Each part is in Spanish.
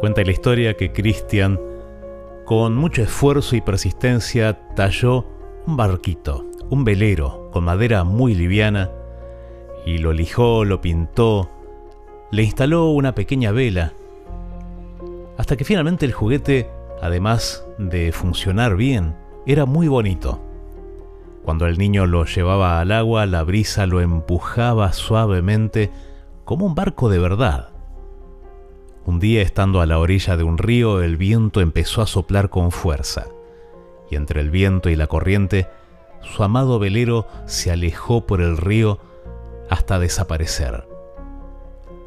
Cuenta la historia que Christian, con mucho esfuerzo y persistencia, talló un barquito, un velero, con madera muy liviana, y lo lijó, lo pintó, le instaló una pequeña vela, hasta que finalmente el juguete, además de funcionar bien, era muy bonito. Cuando el niño lo llevaba al agua, la brisa lo empujaba suavemente como un barco de verdad. Un día, estando a la orilla de un río, el viento empezó a soplar con fuerza, y entre el viento y la corriente, su amado velero se alejó por el río hasta desaparecer.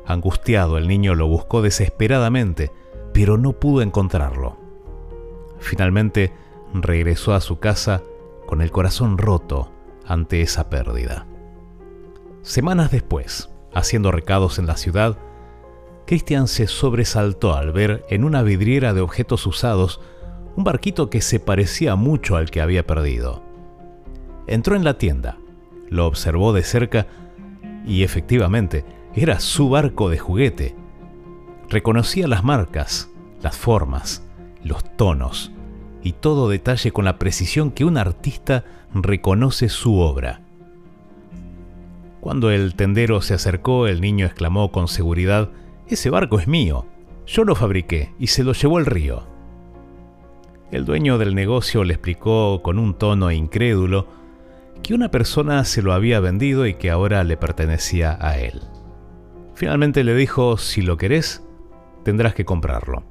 Angustiado, el niño lo buscó desesperadamente, pero no pudo encontrarlo. Finalmente, regresó a su casa con el corazón roto ante esa pérdida. Semanas después, haciendo recados en la ciudad, Christian se sobresaltó al ver en una vidriera de objetos usados un barquito que se parecía mucho al que había perdido. Entró en la tienda, lo observó de cerca y efectivamente era su barco de juguete. Reconocía las marcas, las formas, los tonos y todo detalle con la precisión que un artista reconoce su obra. Cuando el tendero se acercó, el niño exclamó con seguridad, Ese barco es mío, yo lo fabriqué y se lo llevó el río. El dueño del negocio le explicó con un tono incrédulo que una persona se lo había vendido y que ahora le pertenecía a él. Finalmente le dijo, si lo querés, tendrás que comprarlo.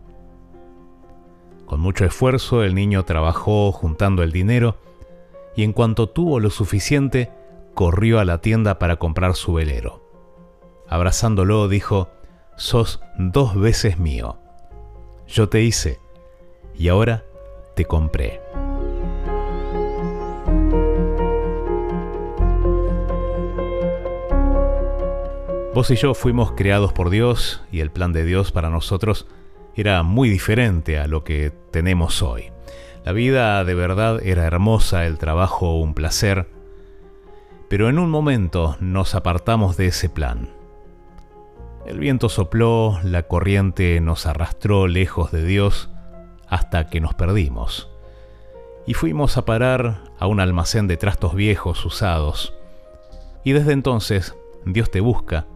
Con mucho esfuerzo el niño trabajó juntando el dinero y en cuanto tuvo lo suficiente, corrió a la tienda para comprar su velero. Abrazándolo dijo, sos dos veces mío. Yo te hice y ahora te compré. Vos y yo fuimos creados por Dios y el plan de Dios para nosotros era muy diferente a lo que tenemos hoy. La vida de verdad era hermosa, el trabajo un placer, pero en un momento nos apartamos de ese plan. El viento sopló, la corriente nos arrastró lejos de Dios hasta que nos perdimos. Y fuimos a parar a un almacén de trastos viejos usados. Y desde entonces Dios te busca,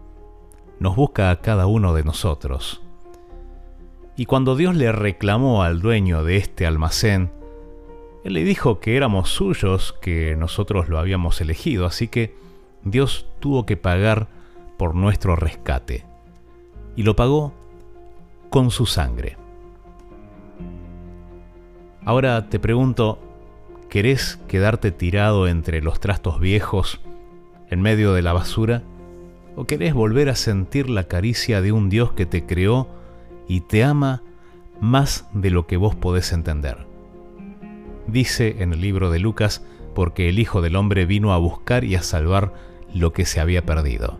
nos busca a cada uno de nosotros. Y cuando Dios le reclamó al dueño de este almacén, él le dijo que éramos suyos, que nosotros lo habíamos elegido, así que Dios tuvo que pagar por nuestro rescate. Y lo pagó con su sangre. Ahora te pregunto, ¿querés quedarte tirado entre los trastos viejos, en medio de la basura? ¿O querés volver a sentir la caricia de un Dios que te creó y te ama más de lo que vos podés entender. Dice en el libro de Lucas, porque el Hijo del Hombre vino a buscar y a salvar lo que se había perdido.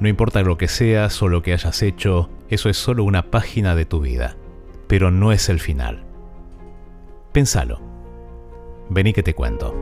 No importa lo que seas o lo que hayas hecho, eso es solo una página de tu vida, pero no es el final. Pensalo. Vení que te cuento.